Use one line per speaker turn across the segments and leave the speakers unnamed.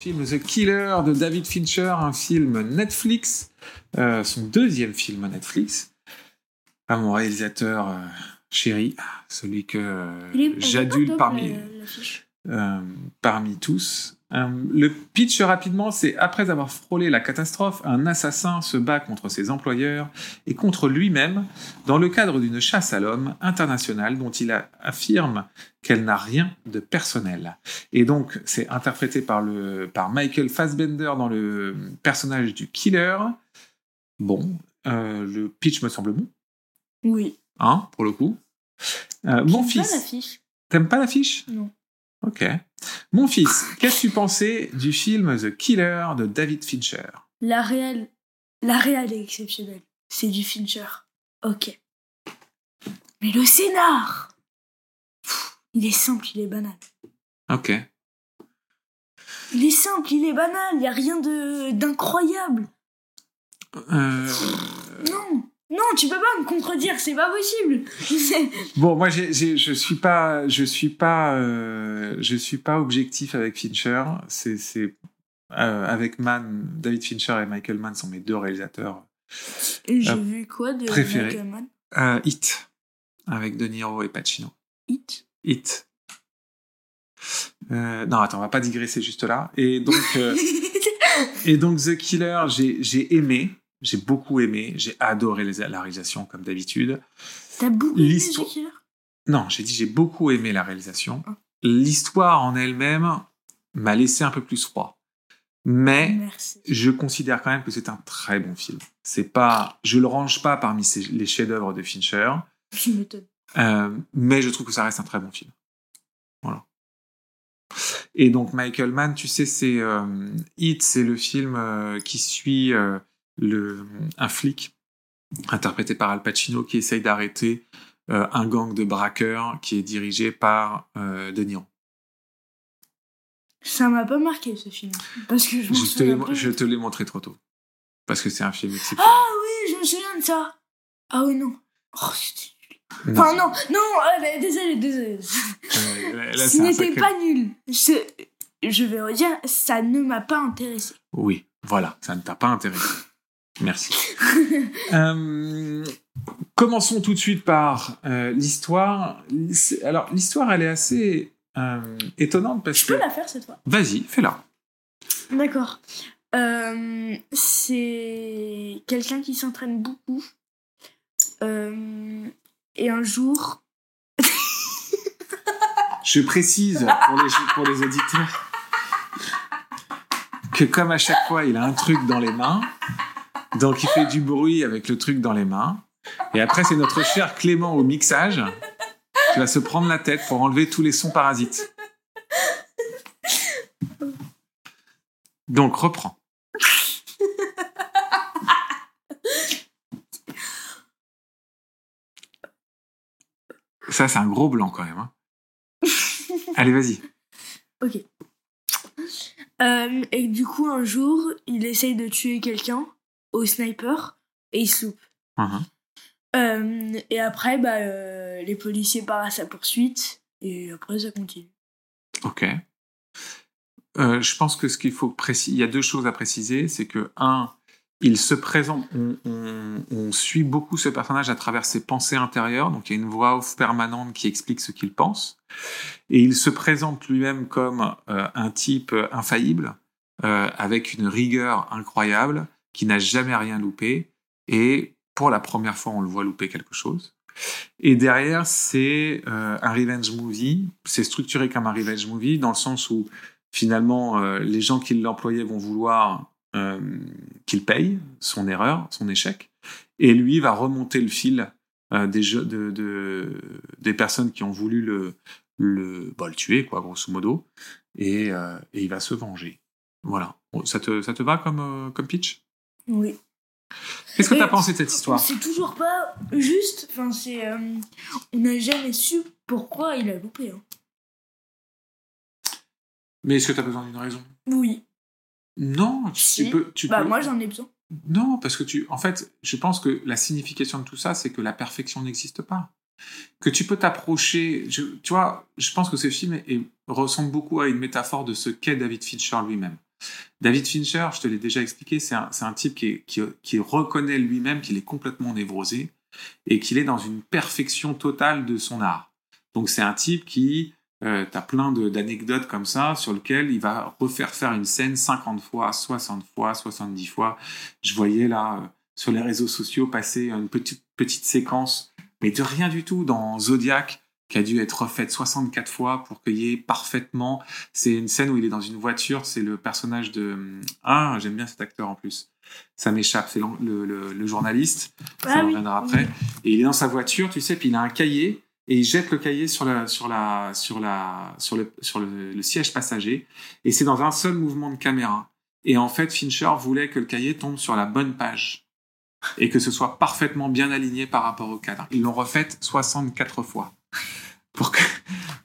Film The Killer de David Fincher, un film Netflix, euh, son deuxième film Netflix. Pas mon réalisateur euh, chéri, celui que euh, j'adule parmi, euh, parmi tous. Euh, le pitch rapidement, c'est après avoir frôlé la catastrophe, un assassin se bat contre ses employeurs et contre lui-même dans le cadre d'une chasse à l'homme internationale dont il affirme qu'elle n'a rien de personnel. Et donc, c'est interprété par, le, par Michael Fassbender dans le personnage du killer. Bon, euh, le pitch me semble bon,
Oui.
hein, pour le coup. Euh, mon fils, t'aimes pas l'affiche?
Non.
Ok. Mon fils, qu'as-tu pensé du film The Killer de David Fincher?
La réelle, la réelle est exceptionnelle. C'est du Fincher. Ok. Mais le scénar Pff, Il est simple, il est banal.
Ok.
Il est simple, il est banal, il n'y a rien de d'incroyable.
Euh,
Non, non, tu peux pas me contredire, c'est pas possible.
Bon, moi, je suis pas, je suis pas, euh, je suis pas objectif avec Fincher. C'est, euh, avec Mann, David Fincher et Michael Mann sont mes deux réalisateurs.
Et J'ai
Euh,
vu quoi de. Michael Mann?
Hit avec De Niro et Pacino.
Hit
Hit. Non, attends, on va pas digresser juste là. Et donc, et donc The Killer, j'ai, j'ai aimé, j'ai beaucoup aimé, j'ai adoré les- la réalisation comme d'habitude.
T'as beaucoup aimé
Non, j'ai dit j'ai beaucoup aimé la réalisation.
Ah.
L'histoire en elle-même m'a laissé un peu plus froid. Mais
Merci.
je considère quand même que c'est un très bon film. C'est pas, je le range pas parmi les chefs-d'œuvre de Fincher,
m'étonnes.
euh, mais je trouve que ça reste un très bon film. Voilà. Et donc Michael Mann, tu sais, c'est euh, Hit, c'est le film euh, qui suit euh, le, un flic interprété par Al Pacino qui essaye d'arrêter euh, un gang de braqueurs qui est dirigé par euh, De Niro.
Ça m'a pas marqué ce film. Parce que je
te, l'ai,
pas.
je te l'ai montré trop tôt. Parce que c'est un film exceptionnel.
Ah oui, je me souviens de ça. Ah oui, non. Oh, c'était nul.
Non.
Enfin, non, ah, désolé, désolé.
Là,
Ce n'était
sacré-
pas nul. Je, je vais redire, ça ne m'a pas intéressé.
Oui, voilà, ça ne t'a pas intéressé. Merci. Euh, commençons tout de suite par euh, l'histoire. Alors, l'histoire, elle est assez euh, étonnante parce
Je
que.
peux la faire cette fois?
Vas-y, fais-la.
D'accord. C'est quelqu'un qui s'entraîne beaucoup. Et un jour,
Je précise pour les, pour les auditeurs que, comme à chaque fois, il a un truc dans les mains. Donc, il fait du bruit avec le truc dans les mains. Et après, c'est notre cher Clément au mixage qui va se prendre la tête pour enlever tous les sons parasites. Donc, reprends. Ça, c'est un gros blanc quand même. hein. Allez, vas-y.
Ok. Euh, et du coup, un jour, il essaye de tuer quelqu'un au sniper et il se loupe.
Mhm.
Euh, et après, bah, euh, les policiers partent à sa poursuite et après, ça continue.
Ok. Euh, je pense que ce qu'il faut préciser, il y a deux choses à préciser, c'est que un, il se présente, on, on- on suit beaucoup ce personnage à travers ses pensées intérieures, donc il y a une voix off permanente qui explique ce qu'il pense, et il se présente lui-même comme un type infaillible, avec une rigueur incroyable, qui n'a jamais rien loupé, et pour la première fois, on le voit louper quelque chose. Et derrière, c'est euh, un revenge movie. C'est structuré comme un revenge movie dans le sens où finalement euh, les gens qui l'employaient vont vouloir euh, qu'il paye son erreur, son échec, et lui va remonter le fil des, des personnes qui ont voulu le, le, bah, le tuer, quoi, grosso modo, et, et il va se venger. Voilà. Ça te, ça te va comme, comme pitch?
Oui.
Qu'est-ce que tu as pensé de cette histoire
sait toujours pas juste. Enfin, c'est. euh, on n'a jamais su pourquoi il a loupé. hein.
Mais est-ce que tu as besoin d'une raison?
Oui.
Non, tu,
Si.
tu peux. Tu
Bah,
peux-
moi, j'en ai besoin.
Non, parce que tu, en fait, je pense que la signification de tout ça, c'est que la perfection n'existe pas. Que tu peux t'approcher, je- tu vois, je pense que ce film est- ressemble beaucoup à une métaphore de ce qu'est David Fincher lui-même. David Fincher, je te l'ai déjà expliqué, c'est un, type qui, reconnaît lui-même qu'il est complètement névrosé et qu'il est dans une perfection totale de son art. Donc c'est un type qui, euh, t'as plein d'anecdotes comme ça sur lequel il va refaire faire une scène 50 fois, 60 fois, 70 fois. Je voyais là euh, sur les réseaux sociaux passer une petite petite séquence, mais de rien du tout dans Zodiac qui a dû être refaite 64 fois pour qu'il y ait parfaitement. C'est une scène où il est dans une voiture, c'est le personnage de ah j'aime bien cet acteur en plus. Ça m'échappe, c'est le, le- le journaliste ça
Ah oui.
reviendra après. Et il est dans sa voiture, tu sais, puis il a un cahier et il jette le cahier sur la sur la sur la sur le sur le, le siège passager et c'est dans un seul mouvement de caméra. Et en fait, Fincher voulait que le cahier tombe sur la bonne page et que ce soit parfaitement bien aligné par rapport au cadre. Ils l'ont refaite 64 fois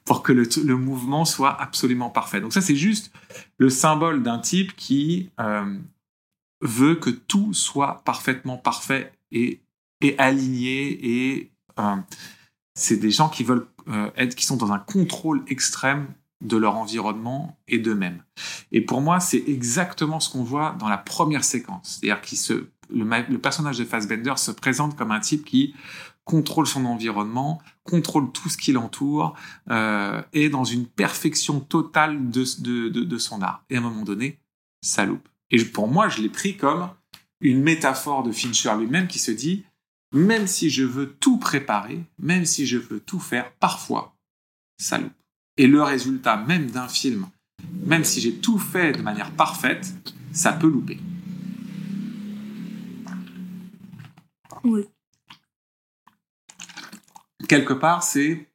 pour que le, mouvement soit absolument parfait. Donc ça, c'est juste le symbole d'un type qui euh, veut que tout soit parfaitement parfait et, aligné et euh, c'est des gens qui veulent euh, être qui sont dans un contrôle extrême de leur environnement et d'eux-mêmes. Et pour moi, c'est exactement ce qu'on voit dans la première séquence. C'est-à-dire qu'il se le, personnage de Fassbender se présente comme un type qui contrôle son environnement, contrôle tout ce qui l'entoure, euh, est dans une perfection totale de, de, son art. Et à un moment donné, ça loupe. Et pour moi, je l'ai pris comme une métaphore de Fincher lui-même qui se dit, même si je veux tout préparer, même si je veux tout faire, parfois, ça loupe. Et le résultat même d'un film, même si j'ai tout fait de manière parfaite, ça peut louper.
Oui.
quelque part, c'est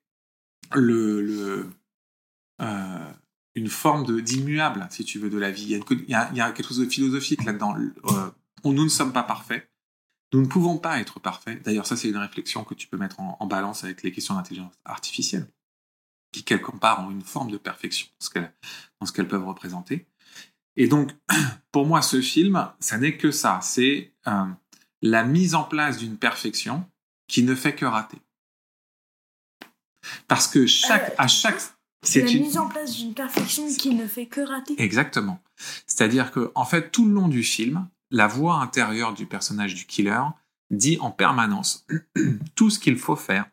le, euh, une forme d'immuable, si tu veux, de la vie. Il y, a, quelque chose de philosophique là-dedans. Euh, nous ne sommes pas parfaits. Nous ne pouvons pas être parfaits. D'ailleurs, ça, c'est une réflexion que tu peux mettre en, balance avec les questions d'intelligence artificielle, qui, quelque part, ont une forme de perfection dans ce qu'elles dans ce qu'elles peuvent représenter. Et donc, pour moi, ce film, ça n'est que ça. C'est euh, la mise en place d'une perfection qui ne fait que rater. Parce que chaque,
Euh,
à chaque,
C'est la
une-
mise en place d'une perfection qui ne fait que rater.
Exactement. C'est-à-dire que, en fait, tout le long du film, la voix intérieure du personnage du killer dit en permanence tout ce qu'il faut faire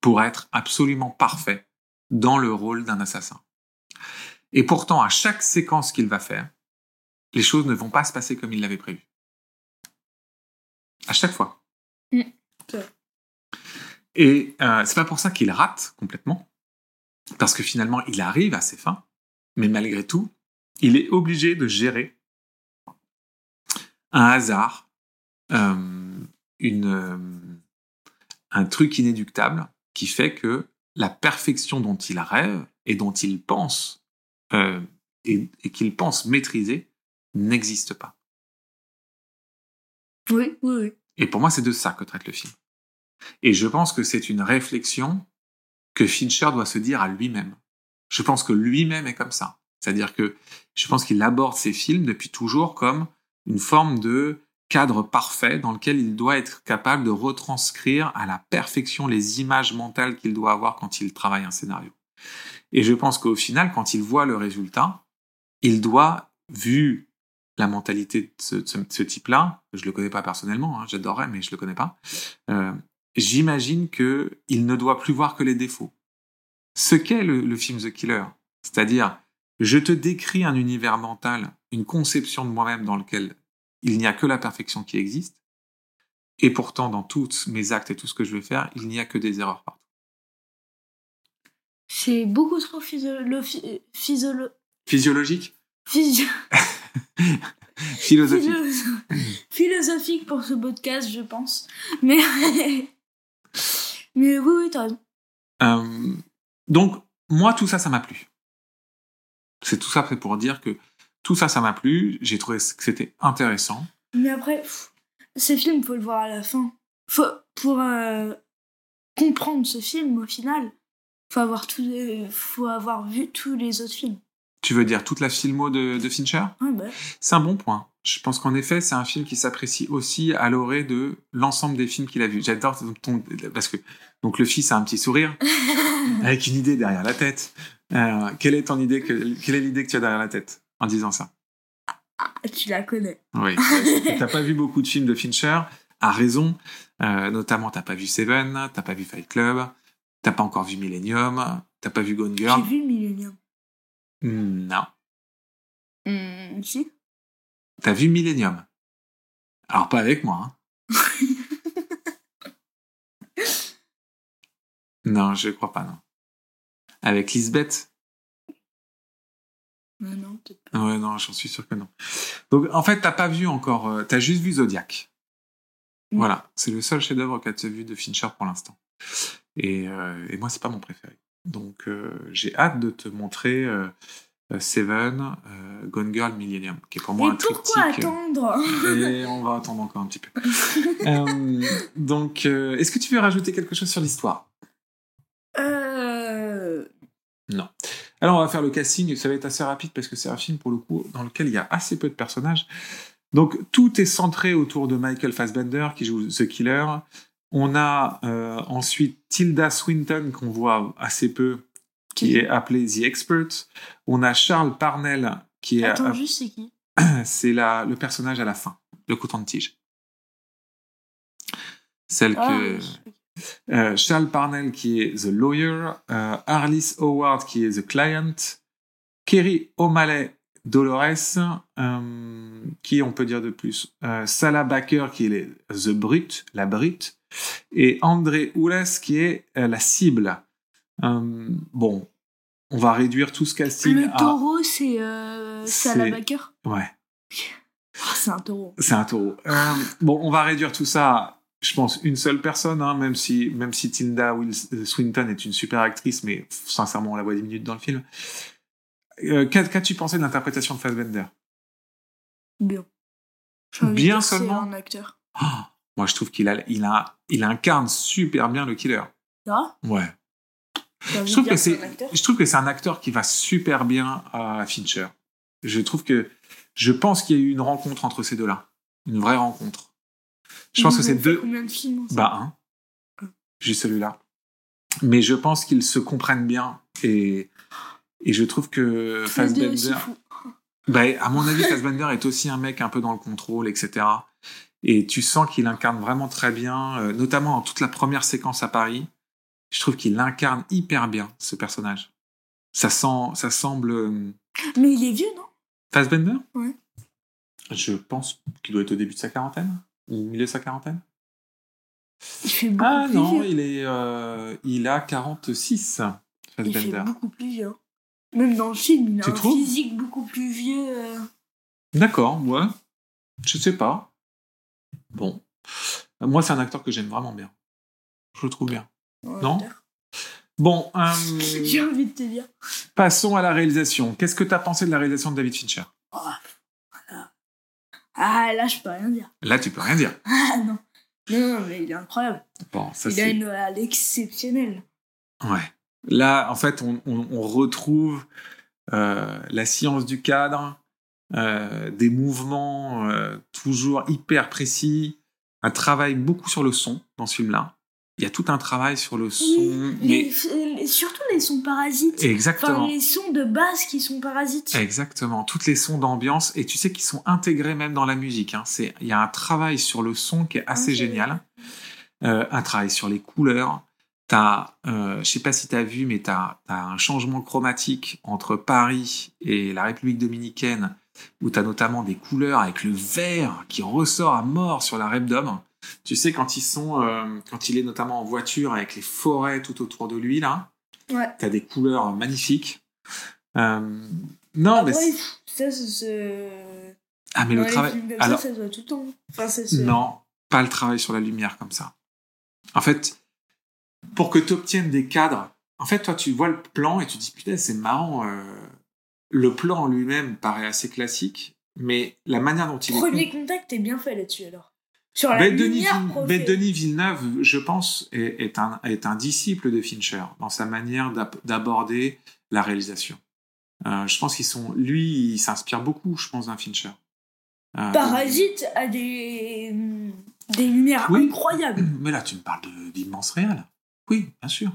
pour être absolument parfait dans le rôle d'un assassin. Et pourtant, à chaque séquence qu'il va faire, les choses ne vont pas se passer comme il l'avait prévu. À chaque fois.
Mm.
Et euh, c'est pas pour ça qu'il rate complètement, parce que finalement, il arrive à ses fins, mais malgré tout, il est obligé de gérer un hasard, euh, une, euh, un truc inéductable qui fait que la perfection dont il rêve et dont il pense euh, et, et qu'il pense maîtriser n'existe pas.
Oui, oui, oui.
Et pour moi, c'est de ça que traite le film. Et je pense que c'est une réflexion que Fincher doit se dire à lui-même. Je pense que lui-même est comme ça. C'est-à-dire que je pense qu'il aborde ses films depuis toujours comme une forme de cadre parfait dans lequel il doit être capable de retranscrire à la perfection les images mentales qu'il doit avoir quand il travaille un scénario. Et je pense qu'au final, quand il voit le résultat, il doit, vu la mentalité de ce, de ce- de ce type-là, je le connais pas personnellement, hein, j'adorerais, mais je le connais pas, euh, j'imagine que il ne doit plus voir que les défauts. Ce qu'est le, le film The Killer, c'est-à-dire, je te décris un univers mental, une conception de moi-même dans lequel il n'y a que la perfection qui existe, et pourtant, dans tous mes actes et tout ce que je vais faire, il n'y a que des erreurs partout.
C'est beaucoup trop physio... physio...
Physiologique?
Physio...
philosophique
pour ce podcast, je pense. Mais, mais oui, oui, t'as raison.
Euh, donc, moi, tout ça, ça m'a plu. C'est tout ça pour dire que tout ça, ça m'a plu. J'ai trouvé que c'était intéressant.
Mais après, pff, ce film, faut le voir à la fin. Faut, pour euh, comprendre ce film, au final, faut avoir, tout, les- faut avoir vu tous les autres films.
Tu veux dire toute la filmo de, de Fincher?
Ouais, bah.
C'est un bon point. Je pense qu'en effet, c'est un film qui s'apprécie aussi à l'orée de l'ensemble des films qu'il a vus. J'adore ton... Parce que donc le fils a un petit sourire avec une idée derrière la tête. Euh, quelle est ton idée que... Quelle est l'idée que tu as derrière la tête en disant ça?
Ah, tu la connais.
Oui. t'as pas vu beaucoup de films de Fincher, à raison. Euh, notamment, t'as pas vu Seven, t'as pas vu Fight Club, t'as pas encore vu Millennium, t'as pas vu Gone Girl.
J'ai vu Millennium.
Non.
Hmm, si.
T'as vu Millennium? Alors pas avec moi. Hein. non, je crois pas, non. Avec Lisbeth?
Ah non, peut-être pas.
Ouais, non, j'en suis sûr que non. Donc, en fait, t'as pas vu encore. euh, t'as juste vu Zodiac.
Mm.
Voilà, c'est le seul chef-d'œuvre as vu de Fincher pour l'instant. Et, euh, et moi, c'est pas mon préféré. Donc, euh, j'ai hâte de te montrer euh, euh, Seven, Gone Girl, Millennium, qui est pour moi
Et
un
pourquoi
triptyque.
attendre
Et on va attendre encore un petit peu. Donc, est-ce que tu veux rajouter quelque chose sur l'histoire?
Euh...
Alors, on va faire le casting. Ça va être assez rapide parce que c'est un film, pour le coup, dans lequel il y a assez peu de personnages. Donc, tout est centré autour de Michael Fassbender, qui joue The Killer. On a euh, ensuite Tilda Swinton, qu'on voit assez peu, qui est appelée The Expert. On a Charles Parnell, qui est...
Attends, juste c'est qui?
c'est la, le personnage à la fin, le coton-tige. Celle
Ah,
que... Euh, Charles Parnell qui est The Lawyer, euh, Arliss Howard qui est The Client, Kerry O'Malley Dolores, euh, qui on peut dire de plus, euh, Salah Baker qui est les- The Brute, la Brute, et André Oules qui est euh, la cible. Euh, bon, on va réduire tout ce casting
Le
à...
taureau, c'est euh, Salah
C'est-
Baker.
Ouais,
Ah, c'est un taureau.
c'est un taureau. Euh, bon, on va réduire tout ça à, je pense, une seule personne, hein, même si, même si Tilda Swinton est une super actrice, mais sincèrement, on la voit 10 minutes dans le film. Qu'a- Qu'as-tu pensé de l'interprétation de Fassbender?
Bien.
Bien seulement
un acteur.
Ah, Moi, je trouve qu'il a, il a, il incarne super bien le killer. Ouais. Je trouve que c'est,
un acteur.
je trouve que c'est un acteur qui va super bien à Fincher. Je trouve que, je pense qu'il y a eu une rencontre entre ces deux-là, une vraie rencontre. Je pense que c'est deux.
Combien de films
Bah un, juste celui-là. Mais je pense qu'ils se comprennent bien et et je trouve que Fassbender, bah, à mon avis, Fassbender est aussi un mec un peu dans le contrôle, etc. Et tu sens qu'il incarne vraiment très bien, euh, notamment dans toute la première séquence à Paris. Je trouve qu'il incarne hyper bien ce personnage. Ça sent, ça semble euh,
Mais il est vieux, non?
Fassbender?
Ouais.
Je pense qu'il doit être au début de sa quarantaine ou au milieu de sa quarantaine.
Il fait beaucoup
Ah
plus
non,
vieux.
il est, euh, il a 46.
Il fait
Fassbender.
beaucoup plus vieux. Même dans le film, il a
Tu
un
trouves?
physique beaucoup plus vieux. euh.
D'accord, ouais. Je sais pas. Bon. Moi, c'est un acteur que j'aime vraiment bien. Je le trouve bien.
Ouais,
Non. Bon, euh,
J'ai envie de te dire.
passons à la réalisation. Qu'est-ce que tu as pensé de la réalisation de David Fincher?
Oh, voilà. Ah, là, je peux rien dire.
Là, tu peux rien dire.
Ah, non. Non, mais il est incroyable.
Bon, ça
il a une à l'exceptionnelle.
Ouais. Là, en fait, on, on- on retrouve euh, la science du cadre, euh, des mouvements euh, toujours hyper précis, un travail beaucoup sur le son dans ce film-là. Il y a tout un travail sur le son,
Oui,
mais
les- surtout les sons parasites. Enfin,
exactement.
les sons de base qui sont parasites.
Exactement, toutes les sons d'ambiance et tu sais qu'ils sont intégrés même dans la musique. Hein. C'est, il y a un travail sur le son qui est assez génial, Euh, un travail sur les couleurs. T'as, euh, je sais pas si t'as vu, mais t'as, as un changement chromatique entre Paris et la République dominicaine, où t'as notamment des couleurs avec le vert qui ressort à mort sur la d'homme. Tu sais quand ils sont, euh, quand il est notamment en voiture avec les forêts tout autour de lui là,
Ouais.
t'as des couleurs magnifiques. Euh, non, mais
pff, ça, c'est.
ah mais
dans
le travail, alors
ça, tout le temps. Enfin,
non, pas le travail sur la lumière comme ça. En fait, pour que tu obtiennes des cadres, en fait, toi, tu vois le plan et tu te dis, putain, c'est marrant. euh, le plan en lui-même paraît assez classique, mais la manière dont il
Premier
est.
contact est bien fait là-dessus alors. Sur la
Ben Denis,
lumière.
Ben Denis Villeneuve, je pense, est, est un, est un disciple de Fincher dans sa manière d'ab- d'aborder la réalisation. Euh, je pense qu'ils sont, lui, il s'inspire beaucoup, je pense, d'un Fincher. Euh,
Parasite a des, des lumières
Oui.
incroyables.
Mais là, tu me parles d'immense réel. Oui, bien sûr.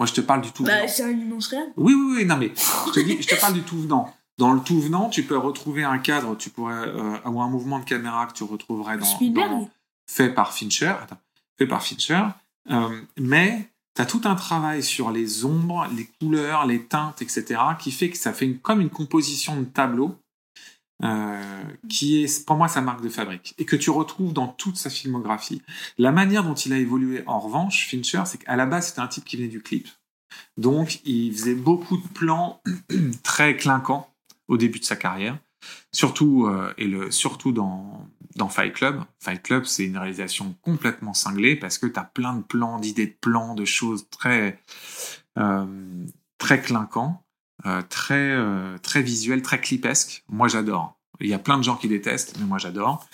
Moi, je te parle du tout
Bah,
venant.
c'est un immense réel.
Oui, oui, oui, non, mais je te, dis, je te parle du tout venant. dans le tout venant, tu peux retrouver un cadre, tu pourrais euh, avoir un mouvement de caméra que tu retrouverais dans,
Spielberg
dans- fait par Fincher, attends, fait par Fincher, euh, mais tu as tout un travail sur les ombres, les couleurs, les teintes, etc., qui fait que ça fait une- comme une composition de tableau euh, qui est pour moi sa marque de fabrique et que tu retrouves dans toute sa filmographie. La manière dont il a évolué en revanche, Fincher, c'est qu'à la base c'était un type qui venait du clip. Donc il faisait beaucoup de plans très clinquants au début de sa carrière, surtout euh, et surtout dans Fight Club. Fight Club, c'est une réalisation complètement cinglée parce que tu as plein de plans, d'idées de plans, de choses très euh, très clinquants, très euh, très visuels, très clipesques. Moi, j'adore. Il y a plein de gens qui détestent, mais moi j'adore.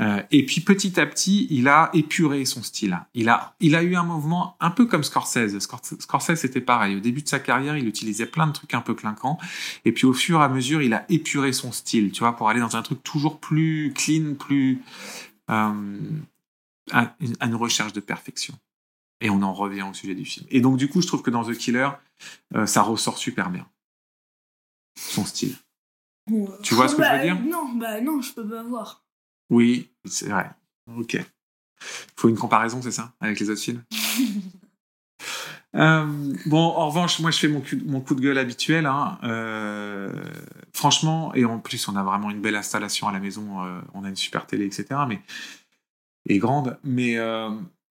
Euh, et puis petit à petit, il a épuré son style. Il a, il a eu un mouvement un peu comme Scorsese. Scorsese, c'était pareil. Au début de sa carrière, il utilisait plein de trucs un peu clinquants. Et puis au fur et à mesure, il a épuré son style, tu vois, pour aller dans un truc toujours plus clean, plus euh, à, une recherche de perfection. Et on en revient au sujet du film. Et donc du coup, je trouve que dans The Killer, euh, ça ressort super bien son style. Tu vois ce que je veux dire
Non, bah non, je peux pas voir.
Oui, c'est vrai. Ok. Faut une comparaison, c'est ça, avec les autres films Euh, bon, en revanche, moi, je fais mon coup, mon coup de gueule habituel. hein. Euh, franchement, et en plus, on a vraiment une belle installation à la maison. euh, on a une super télé, etc. Mais et grande. Mais euh,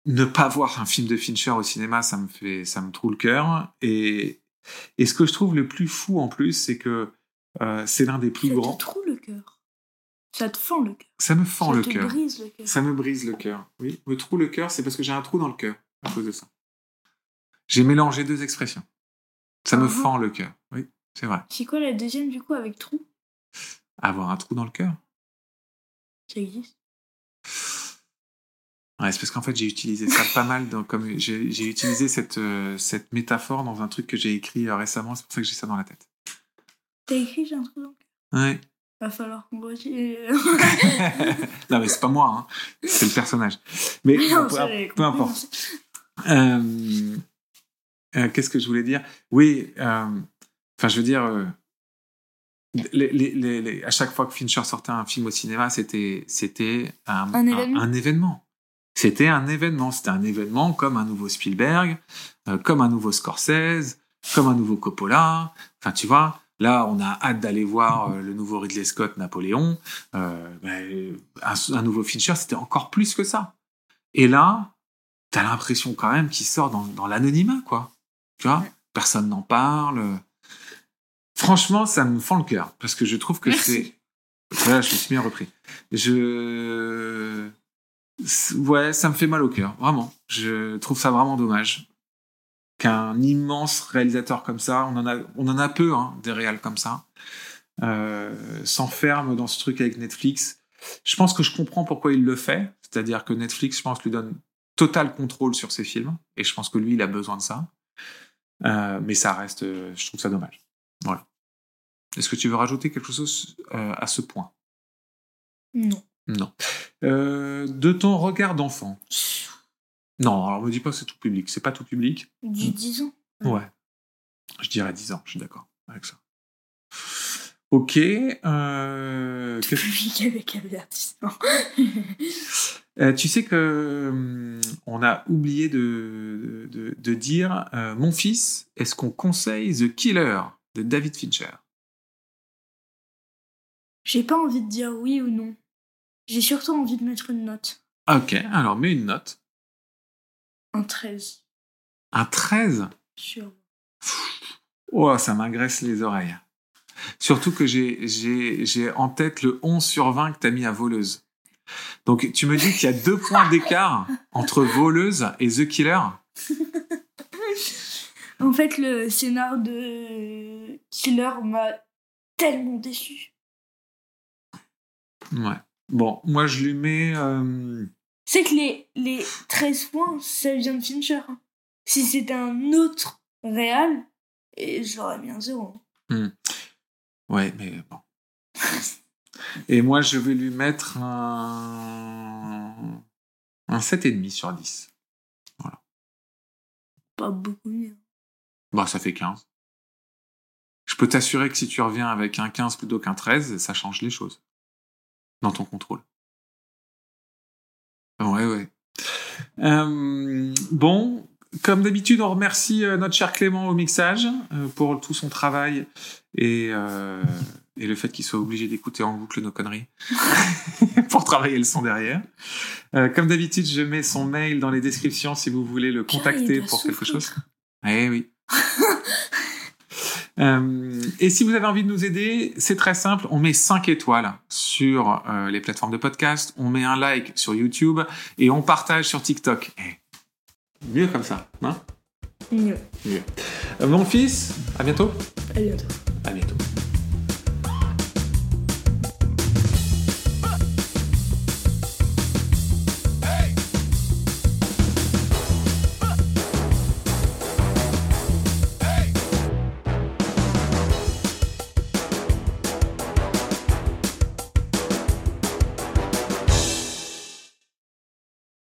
ne pas voir un film de Fincher au cinéma, ça me fait, ça me trouve le cœur. Et, et ce que je trouve le plus fou en plus, c'est que euh, c'est l'un des plus
Ça
grands.
te trouve le cœur. Ça te fend le cœur.
Ça me fend
ça
le cœur.
brise le cœur.
Ça me brise le cœur. Oui, me trouve le cœur, c'est parce que j'ai un trou dans le cœur à cause de ça. J'ai mélangé deux expressions. Ça me
Ah.
fend le cœur. Oui, c'est vrai.
C'est quoi la deuxième du coup avec trou?
Avoir un trou dans le cœur.
Ça existe?
Ouais, c'est parce qu'en fait j'ai utilisé ça pas mal. Dans, comme j'ai utilisé cette euh, cette métaphore dans un truc que j'ai écrit euh, récemment. C'est pour ça que j'ai ça dans la tête.
T'as écrit j'ai un le cœur.
Ouais.
Va falloir qu'on
non mais c'est pas moi, hein. c'est le personnage. Mais
Non,
peu, importe. Euh, euh, Qu'est-ce que je voulais dire? Oui, enfin, je veux dire, les, les- les- les- à chaque fois que Fincher sortait un film au cinéma, c'était c'était un,
Un événement.
un événement. C'était un événement. C'était un événement comme un nouveau Spielberg, euh, comme un nouveau Scorsese, comme un nouveau Coppola. Enfin, tu vois. Là, on a hâte d'aller voir euh, le nouveau Ridley Scott, Napoléon. Euh, ben, un, un nouveau Fincher, c'était encore plus que ça. Et là, t'as l'impression quand même qu'il sort dans, dans l'anonymat, quoi. Tu vois. Personne n'en parle. Franchement, ça me fend le cœur, parce que je trouve que c'est... Voilà, je me suis bien repris. Je... Ouais, ça me fait mal au cœur, vraiment. Je trouve ça vraiment dommage qu'un immense réalisateur comme ça, on en a, on en a peu, hein, des réals comme ça, euh, s'enferme dans ce truc avec Netflix. Je pense que je comprends pourquoi il le fait, c'est-à-dire que Netflix, je pense, lui donne total contrôle sur ses films, et je pense que lui, il a besoin de ça. Euh, mais ça reste, euh, je trouve ça dommage. Voilà. Est-ce que tu veux rajouter quelque chose à ce point?
Non.
Non. Euh, de ton regard d'enfant Non, alors me dis pas que c'est tout public. C'est pas tout public.
Du 10 ans.
Ouais. Je dirais 10 ans, je suis d'accord avec ça. Ok. Euh,
Tout public avec avertissement.
Euh, tu sais que hum, on a oublié de, de, de dire euh, Mon fils, est-ce qu'on conseille The Killer de David Fincher?
J'ai pas envie de dire oui ou non. J'ai surtout envie de mettre une note.
Ok, alors mets une note.
Un 13.
Un 13
Sur.
Oh, ça m'agresse les oreilles. Surtout que j'ai, en tête le 11 sur 20 que tu as mis à voleuse. Donc tu me dis qu'il y a deux points d'écart entre voleuse et The Killer?
En fait, le scénar de Killer m'a tellement déçu.
Ouais. Bon, moi je lui mets... euh,
C'est que les, les 13 points, ça vient de Fincher. hein. Si c'était un autre réal, j'aurais mis un zéro.
Ouais, mais bon. Et moi je vais lui mettre un... Un 7,5 sur 10.
Pas beaucoup mieux.
Bon, ça fait 15. Je peux t'assurer que si tu reviens avec un 15 plutôt qu'un 13, ça change les choses dans ton contrôle. Ouais, ouais. Euh, bon, comme d'habitude, on remercie euh, notre cher Clément au mixage euh, pour tout son travail et, euh, et le fait qu'il soit obligé d'écouter en boucle nos conneries pour travailler le son derrière. Euh, comme d'habitude, je mets son mail dans les descriptions si vous voulez le contacter pour quelque chose. Eh oui. Euh, et si vous avez envie de nous aider, c'est très simple. On met 5 étoiles sur euh, les plateformes de podcast, on met un like sur YouTube et on partage sur TikTok. Eh, mieux comme ça, hein?
Mieux.
Mieux. Euh, mon fils, à bientôt.
À bientôt.
À bientôt.